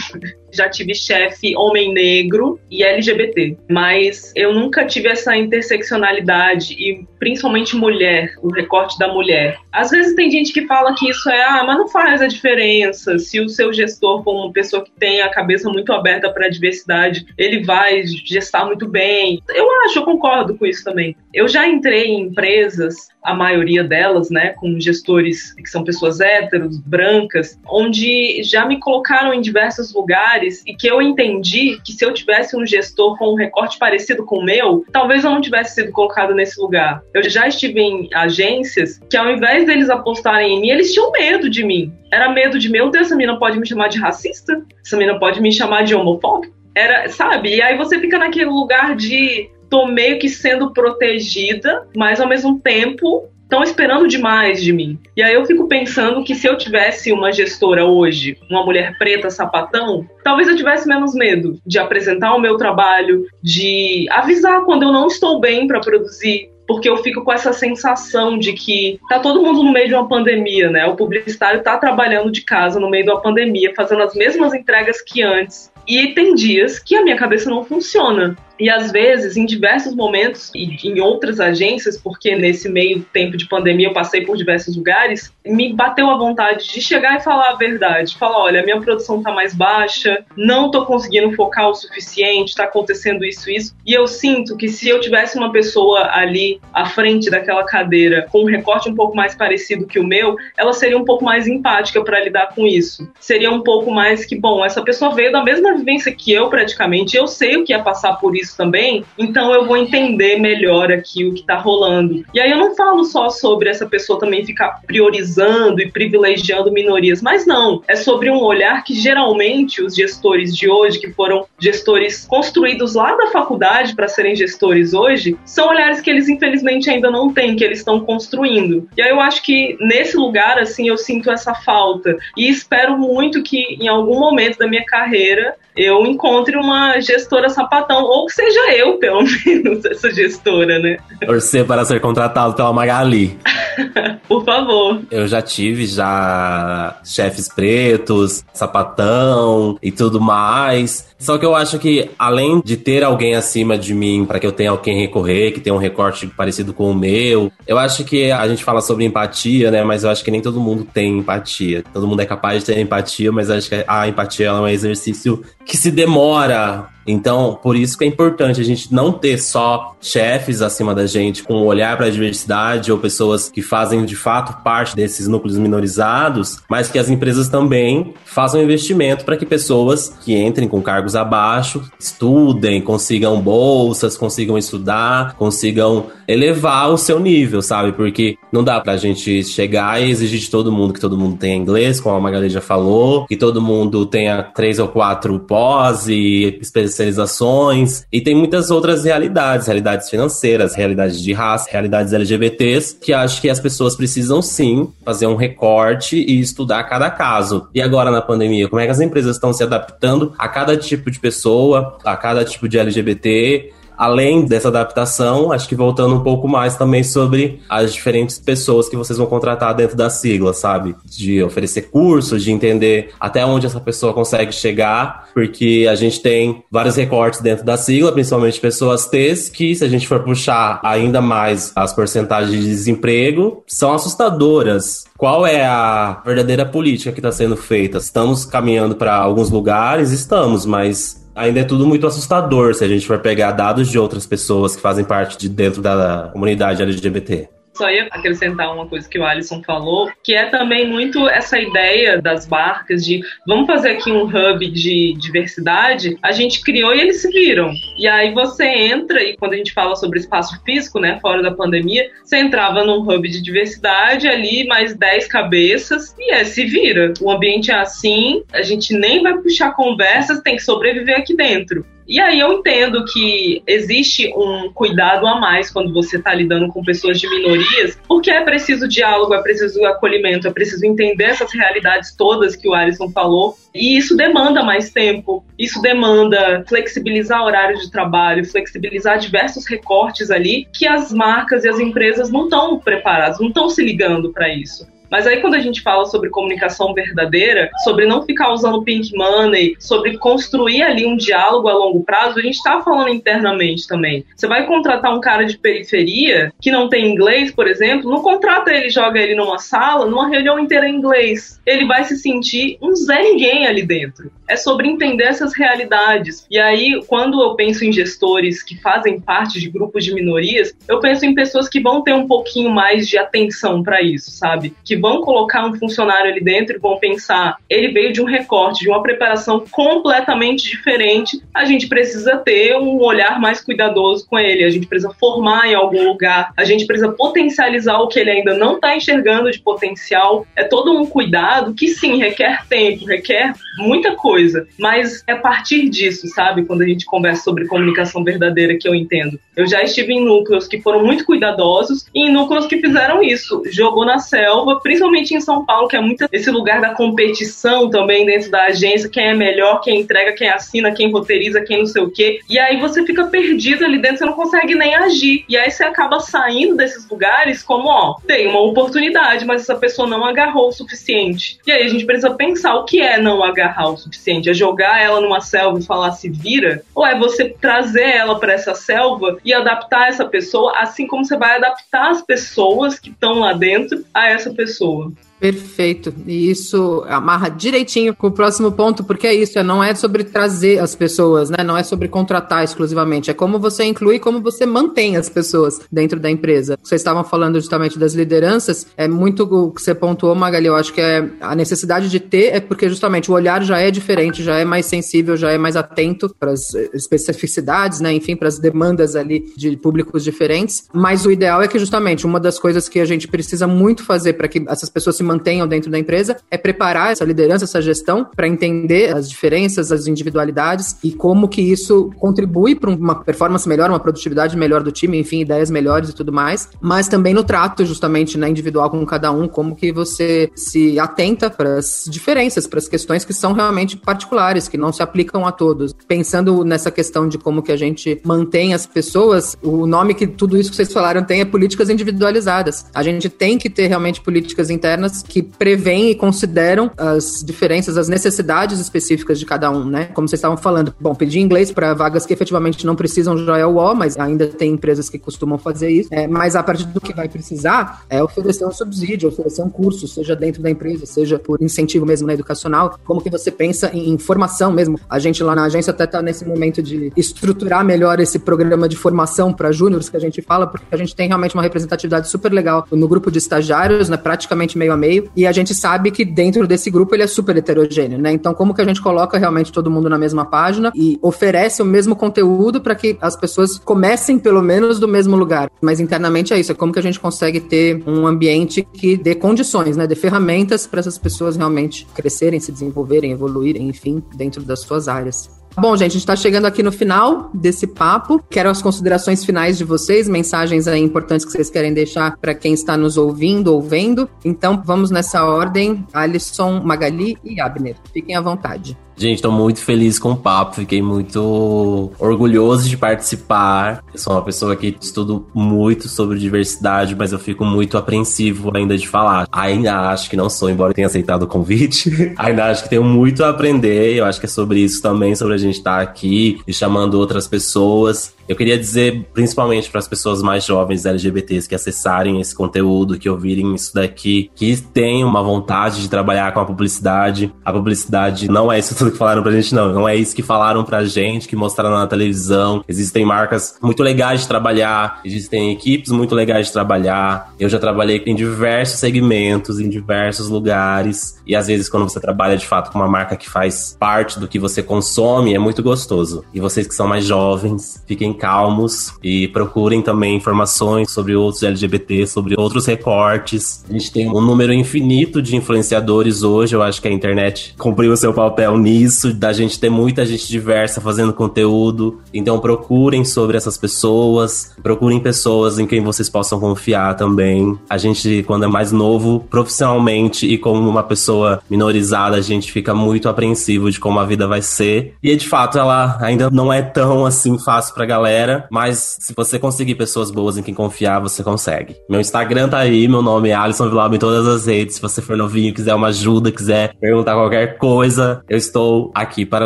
Já tive chefe homem negro e LGBT. Mas eu nunca tive essa interseccionalidade e principalmente mulher, o recorte da mulher. Às vezes tem gente que fala que isso é, ah, mas não faz a diferença. Se o seu gestor for uma pessoa que tem a cabeça muito aberta para a diversidade, ele vai gestar muito muito bem. Eu acho, eu concordo com isso também. Eu já entrei em empresas, a maioria delas, né, com gestores que são pessoas héteros, brancas, onde já me colocaram em diversos lugares e que eu entendi que se eu tivesse um gestor com um recorte parecido com o meu, talvez eu não tivesse sido colocado nesse lugar. Eu já estive em agências que ao invés deles apostarem em mim, eles tinham medo de mim. Era medo de, meu Deus, essa menina pode me chamar de racista? Essa menina pode me chamar de homofóbico? Era, sabe? E aí você fica naquele lugar de tô meio que sendo protegida, mas ao mesmo tempo estão esperando demais de mim. E aí eu fico pensando que se eu tivesse uma gestora hoje, uma mulher preta sapatão, talvez eu tivesse menos medo de apresentar o meu trabalho, de avisar quando eu não estou bem para produzir, porque eu fico com essa sensação de que tá todo mundo no meio de uma pandemia, né? O publicitário tá trabalhando de casa no meio uma pandemia, fazendo as mesmas entregas que antes. E tem dias que a minha cabeça não funciona. E às vezes, em diversos momentos, e em outras agências, porque nesse meio tempo de pandemia eu passei por diversos lugares, me bateu a vontade de chegar e falar a verdade. Falar: olha, minha produção tá mais baixa, não tô conseguindo focar o suficiente, tá acontecendo isso, isso. E eu sinto que se eu tivesse uma pessoa ali à frente daquela cadeira com um recorte um pouco mais parecido que o meu, ela seria um pouco mais empática para lidar com isso. Seria um pouco mais que, bom, essa pessoa veio da mesma vivência que eu praticamente, eu sei o que é passar por isso isso também, então eu vou entender melhor aqui o que está rolando. E aí eu não falo só sobre essa pessoa também ficar priorizando e privilegiando minorias, mas não, é sobre um olhar que geralmente os gestores de hoje, que foram gestores construídos lá da faculdade para serem gestores hoje, são olhares que eles infelizmente ainda não têm, que eles estão construindo. E aí eu acho que nesse lugar, assim, eu sinto essa falta. E espero muito que em algum momento da minha carreira eu encontre uma gestora sapatão, ou que seja eu, pelo menos, essa gestora, né? Torcer para ser contratado pela Magali. Por favor. Eu já tive já chefes pretos, sapatão e tudo mais. Só que eu acho que além de ter alguém acima de mim para que eu tenha alguém recorrer, que tenha um recorte parecido com o meu, eu acho que a gente fala sobre empatia, né? Mas eu acho que nem todo mundo tem empatia. Todo mundo é capaz de ter empatia, mas acho que a empatia é um exercício que se demora então, por isso que é importante a gente não ter só chefes acima da gente com um olhar para a diversidade ou pessoas que fazem de fato parte desses núcleos minorizados, mas que as empresas também façam investimento para que pessoas que entrem com cargos abaixo estudem, consigam bolsas, consigam estudar, consigam elevar o seu nível, sabe? Porque não dá pra gente chegar e exigir de todo mundo que todo mundo tenha inglês, como a Magali já falou, que todo mundo tenha três ou quatro pós e especializações. E tem muitas outras realidades, realidades financeiras, realidades de raça, realidades LGBTs, que acho que as pessoas precisam sim fazer um recorte e estudar cada caso. E agora na pandemia, como é que as empresas estão se adaptando a cada tipo de pessoa, a cada tipo de LGBT, além dessa adaptação, acho que voltando um pouco mais também sobre as diferentes pessoas que vocês vão contratar dentro da sigla, sabe? De oferecer cursos, de entender até onde essa pessoa consegue chegar, porque a gente tem vários recortes dentro da sigla, principalmente pessoas T's, que se a gente for puxar ainda mais as porcentagens de desemprego, são assustadoras. Qual é a verdadeira política que está sendo feita? Estamos caminhando para alguns lugares? Estamos, mas ainda é tudo muito assustador se a gente for pegar dados de outras pessoas que fazem parte de dentro da comunidade LGBT. Só ia acrescentar uma coisa que o Alisson falou, que é também muito essa ideia das marcas de vamos fazer aqui um hub de diversidade. A gente criou e eles se viram. E aí você entra, e quando a gente fala sobre espaço físico, né, fora da pandemia, você entrava num hub de diversidade, ali mais 10 cabeças, e é, se vira. O ambiente é assim, a gente nem vai puxar conversas, tem que sobreviver aqui dentro. E aí eu entendo que existe um cuidado a mais quando você está lidando com pessoas de minorias, porque é preciso diálogo, é preciso acolhimento, é preciso entender essas realidades todas que o Alisson falou. E isso demanda mais tempo, isso demanda flexibilizar horários de trabalho, flexibilizar diversos recortes ali que as marcas e as empresas não estão preparadas, não estão se ligando para isso. Mas aí quando a gente fala sobre comunicação verdadeira, sobre não ficar usando pink money, sobre construir ali um diálogo a longo prazo, a gente está falando internamente também. Você vai contratar um cara de periferia que não tem inglês, por exemplo, não contrata ele, joga ele numa sala, numa reunião inteira em inglês. Ele vai se sentir um Zé Ninguém ali dentro. É sobre entender essas realidades. E aí, quando eu penso em gestores que fazem parte de grupos de minorias, eu penso em pessoas que vão ter um pouquinho mais de atenção para isso, sabe? Que vão colocar um funcionário ali dentro e vão pensar, ele veio de um recorte, de uma preparação completamente diferente, a gente precisa ter um olhar mais cuidadoso com ele, a gente precisa formar em algum lugar, a gente precisa potencializar o que ele ainda não está enxergando de potencial. É todo um cuidado que sim requer tempo, requer muita coisa, mas é a partir disso, sabe, quando a gente conversa sobre comunicação verdadeira que eu entendo. Eu já estive em núcleos que foram muito cuidadosos e em núcleos que fizeram isso, jogou na selva, principalmente em São Paulo, que é muito esse lugar da competição também dentro da agência, quem é melhor, quem entrega, quem assina, quem roteiriza, quem não sei o quê. E aí você fica perdido ali dentro, você não consegue nem agir. E aí você acaba saindo desses lugares como, ó, tem uma oportunidade, mas essa pessoa não agarrou o suficiente. E aí a gente precisa pensar o que é não agarrar o suficiente. É jogar ela numa selva e falar se vira? Ou é você trazer ela para essa selva e adaptar essa pessoa, assim como você vai adaptar as pessoas que estão lá dentro a essa pessoa? Perfeito. E isso amarra direitinho com o próximo ponto, porque é isso, não é sobre trazer as pessoas, né? Não é sobre contratar exclusivamente, é como você inclui como você mantém as pessoas dentro da empresa. Vocês estavam falando justamente das lideranças, é muito o que você pontuou, Magali, eu acho que é a necessidade de ter é porque justamente o olhar já é diferente, já é mais sensível, já é mais atento para as especificidades, né? Enfim, para as demandas ali de públicos diferentes. Mas o ideal é que justamente uma das coisas que a gente precisa muito fazer para que essas pessoas se mantenham dentro da empresa, é preparar essa liderança, essa gestão, para entender as diferenças, as individualidades e como que isso contribui para uma performance melhor, uma produtividade melhor do time, enfim, ideias melhores e tudo mais, mas também no trato, justamente, né, individual com cada um, como que você se atenta para as diferenças, para as questões que são realmente particulares, que não se aplicam a todos. Pensando nessa questão de como que a gente mantém as pessoas, o nome que tudo isso que vocês falaram tem é políticas individualizadas. A gente tem que ter realmente políticas internas que preveem e consideram as diferenças, as necessidades específicas de cada um, né? Como vocês estavam falando, bom, pedir inglês para vagas que efetivamente não precisam já é o O, mas ainda tem empresas que costumam fazer isso. É, mas a partir do que vai precisar é oferecer um subsídio, oferecer um curso, seja dentro da empresa, seja por incentivo mesmo na educacional. Como que você pensa em, formação mesmo? A gente lá na agência até está nesse momento de estruturar melhor esse programa de formação para júniores que a gente fala, porque a gente tem realmente uma representatividade super legal no grupo de estagiários, né? Praticamente meio a meio meio, e a gente sabe que dentro desse grupo ele é super heterogêneo, né? Então, como que a gente coloca realmente todo mundo na mesma página e oferece o mesmo conteúdo para que as pessoas comecem pelo menos do mesmo lugar? Mas internamente é isso, é como que a gente consegue ter um ambiente que dê condições, né? Dê ferramentas para essas pessoas realmente crescerem, se desenvolverem, evoluírem, enfim, dentro das suas áreas. Bom, gente, a gente está chegando aqui no final desse papo. Quero as considerações finais de vocês, mensagens aí importantes que vocês querem deixar para quem está nos ouvindo ou vendo. Então, vamos nessa ordem: Alisson, Magali e Abner. Fiquem à vontade. Gente, tô muito feliz com o papo, fiquei muito orgulhoso de participar. Eu sou uma pessoa que estudo muito sobre diversidade, mas eu fico muito apreensivo ainda de falar. Ainda acho que não sou, embora tenha aceitado o convite. ainda acho que tenho muito a aprender. Eu acho que é sobre isso também, sobre a gente estar tá aqui e chamando outras pessoas. Eu queria dizer, principalmente para as pessoas mais jovens LGBTs que acessarem esse conteúdo, que ouvirem isso daqui, que tenham uma vontade de trabalhar com a publicidade. A publicidade não é isso tudo que falaram pra gente, não. Não é isso que falaram pra gente, que mostraram na televisão. Existem marcas muito legais de trabalhar, existem equipes muito legais de trabalhar. Eu já trabalhei em diversos segmentos, em diversos lugares. E às vezes, quando você trabalha de fato com uma marca que faz parte do que você consome, é muito gostoso. E vocês que são mais jovens, fiquem calmos e procurem também informações sobre outros LGBT, sobre outros recortes. A gente tem um número infinito de influenciadores hoje. Eu acho que a internet cumpriu o seu papel nisso, da gente ter muita gente diversa fazendo conteúdo. Então procurem sobre essas pessoas, procurem pessoas em quem vocês possam confiar também. A gente, quando é mais novo, profissionalmente e como uma pessoa minorizada, a gente fica muito apreensivo de como a vida vai ser. E de fato, ela ainda não é tão assim fácil pra galera, mas se você conseguir pessoas boas em quem confiar, você consegue. Meu Instagram tá aí, meu nome é Alisson Vilaba em todas as redes. Se você for novinho, quiser uma ajuda, quiser perguntar qualquer coisa, eu estou aqui para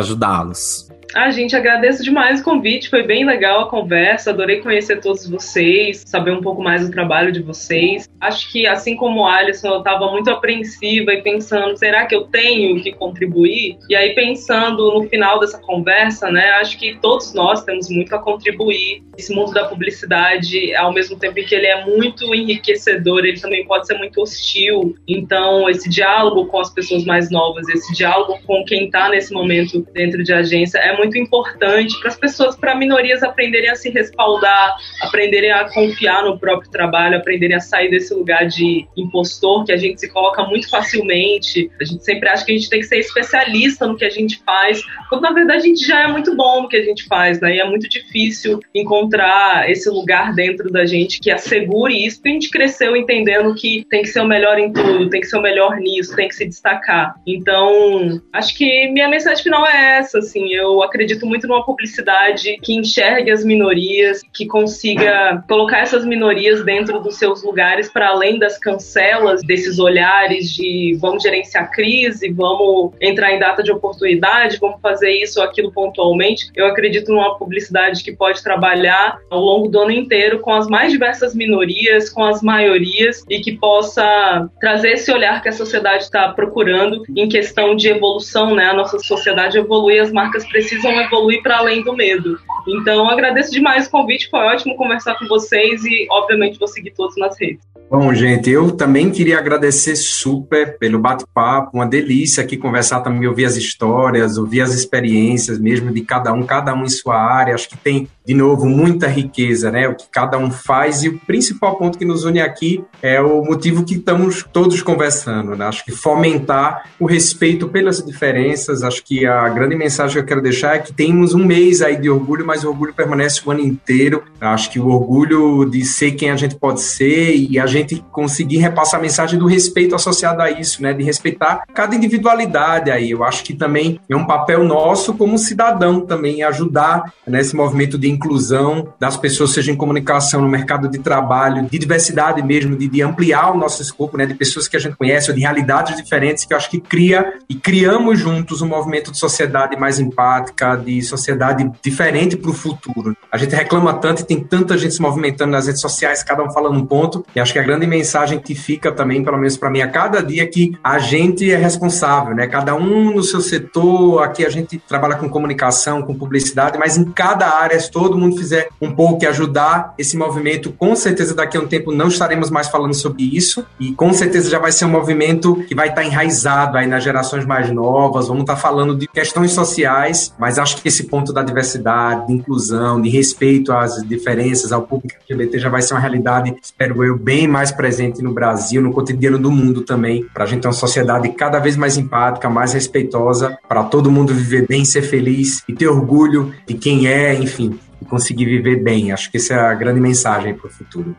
ajudá-los. Ah, gente, agradeço demais o convite, foi bem legal a conversa, adorei conhecer todos vocês, saber um pouco mais do trabalho de vocês. Acho que, assim como o Alisson, eu estava muito apreensiva e pensando, será que eu tenho que contribuir? E aí, pensando no final dessa conversa, né, acho que todos nós temos muito a contribuir. Esse mundo da publicidade, ao mesmo tempo que ele é muito enriquecedor, ele também pode ser muito hostil. Então, esse diálogo com as pessoas mais novas, esse diálogo com quem está nesse momento dentro de agência é muito importante para as pessoas, para minorias aprenderem a se respaldar, aprenderem a confiar no próprio trabalho, aprenderem a sair desse lugar de impostor que a gente se coloca muito facilmente. A gente sempre acha que a gente tem que ser especialista no que a gente faz, quando na verdade a gente já é muito bom no que a gente faz, né? E é muito difícil encontrar esse lugar dentro da gente que assegure isso, porque a gente cresceu entendendo que tem que ser o melhor em tudo, tem que ser o melhor nisso, tem que se destacar. Então, acho que minha mensagem final é essa, assim, eu acredito muito numa publicidade que enxergue as minorias, que consiga colocar essas minorias dentro dos seus lugares para além das cancelas, desses olhares de vamos gerenciar crise, vamos entrar em data de oportunidade, vamos fazer isso ou aquilo pontualmente. Eu acredito numa publicidade que pode trabalhar ao longo do ano inteiro com as mais diversas minorias, com as maiorias e que possa trazer esse olhar que a sociedade está procurando em questão de evolução, né? A nossa sociedade evolui, as marcas precisam evoluir para além do medo. Então, agradeço demais o convite, foi ótimo conversar com vocês e, obviamente, vou seguir todos nas redes. Bom, gente, eu também queria agradecer super pelo bate-papo, uma delícia aqui conversar também, ouvir as histórias, ouvir as experiências mesmo de cada um, cada um em sua área. Acho que tem, de novo, muita riqueza, né? O que cada um faz e o principal ponto que nos une aqui é o motivo que estamos todos conversando, né? Acho que fomentar o respeito pelas diferenças. Acho que a grande mensagem que eu quero deixar é que temos um mês aí de orgulho, mas o orgulho permanece o ano inteiro. Acho que o orgulho de ser quem a gente pode ser e a gente gente conseguir repassar a mensagem do respeito associado a isso, né? De respeitar cada individualidade aí. Eu acho que também é um papel nosso como cidadão também ajudar nesse movimento de inclusão das pessoas, seja em comunicação, no mercado de trabalho, de diversidade mesmo, de, de ampliar o nosso escopo, né? De pessoas que a gente conhece, ou de realidades diferentes, que eu acho que cria e criamos juntos um movimento de sociedade mais empática, de sociedade diferente para o futuro. A gente reclama tanto e tem tanta gente se movimentando nas redes sociais, cada um falando um ponto, e acho que a grande mensagem que fica também, pelo menos para mim, a cada dia que a gente é responsável, né? Cada um no seu setor, aqui a gente trabalha com comunicação, com publicidade, mas em cada área, se todo mundo fizer um pouco e ajudar esse movimento, com certeza daqui a um tempo não estaremos mais falando sobre isso e com certeza já vai ser um movimento que vai estar enraizado aí nas gerações mais novas, vamos estar falando de questões sociais, mas acho que esse ponto da diversidade, de inclusão, de respeito às diferenças, ao público LGBT já vai ser uma realidade, espero eu, bem mais mais presente no Brasil, no cotidiano do mundo também, para a gente ter uma sociedade cada vez mais empática, mais respeitosa, para todo mundo viver bem, ser feliz e ter orgulho de quem é, enfim, e conseguir viver bem. Acho que essa é a grande mensagem para o futuro.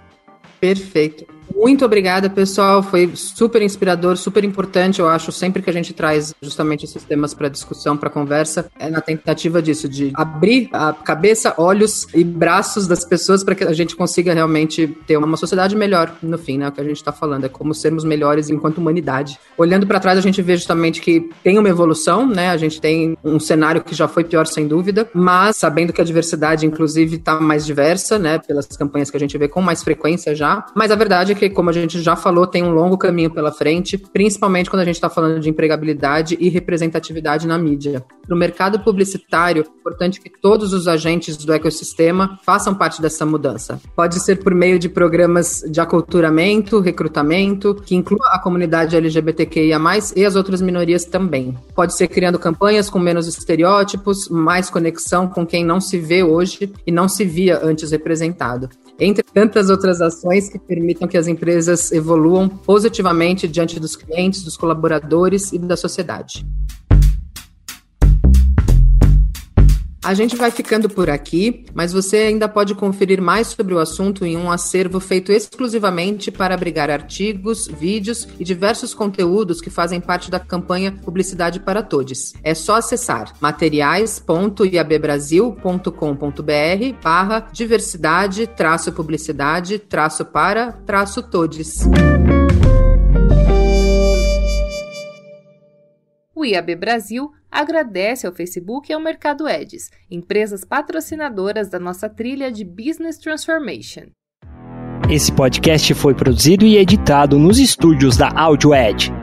Perfeito. Muito obrigada, pessoal. Foi super inspirador, super importante. Eu acho sempre que a gente traz justamente esses temas para discussão, para conversa, é na tentativa disso, de abrir a cabeça, olhos e braços das pessoas para que a gente consiga realmente ter uma sociedade melhor no fim, né? O que a gente está falando é como sermos melhores enquanto humanidade. Olhando para trás, a gente vê justamente que tem uma evolução, né? A gente tem um cenário que já foi pior, sem dúvida, mas sabendo que a diversidade, inclusive, está mais diversa, né? Pelas campanhas que a gente vê com mais frequência já. Mas a verdade é que como a gente já falou, tem um longo caminho pela frente, principalmente quando a gente está falando de empregabilidade e representatividade na mídia. No mercado publicitário, é importante que todos os agentes do ecossistema façam parte dessa mudança. Pode ser por meio de programas de aculturamento, recrutamento, que inclua a comunidade LGBTQIA+, e as outras minorias também. Pode ser criando campanhas com menos estereótipos, mais conexão com quem não se vê hoje e não se via antes representado entre tantas outras ações que permitam que as empresas evoluam positivamente diante dos clientes, dos colaboradores e da sociedade. A gente vai ficando por aqui, mas você ainda pode conferir mais sobre o assunto em um acervo feito exclusivamente para abrigar artigos, vídeos e diversos conteúdos que fazem parte da campanha Publicidade para Todos. É só acessar materiais.iabbrasil.com.br barra diversidade traço publicidade traço para traço todes. O IAB Brasil agradece ao Facebook e ao Mercado Edges, empresas patrocinadoras da nossa trilha de Business Transformation. Esse podcast foi produzido e editado nos estúdios da AudioEd.